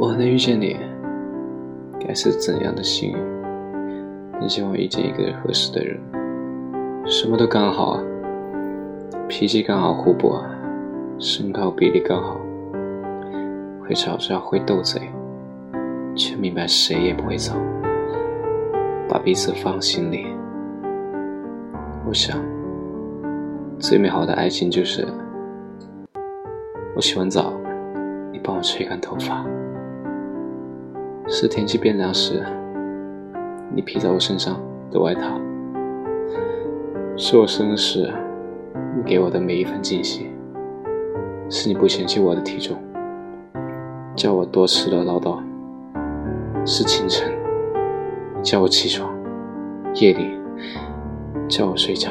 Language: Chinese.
我能遇见你，该是怎样的幸运？真希望遇见一个合适的人，什么都刚好啊，脾气刚好互补啊，身高比例刚好，会吵架会斗嘴，却明白谁也不会走，把彼此放心里。我想，最美好的爱情就是，我洗完澡，你帮我吹干头发；是天气变凉时，你披在我身上的外套；是我生日时，你给我的每一份惊喜；是你不嫌弃我的体重，叫我多吃了唠叨；是清晨叫我起床，夜里。叫我睡觉。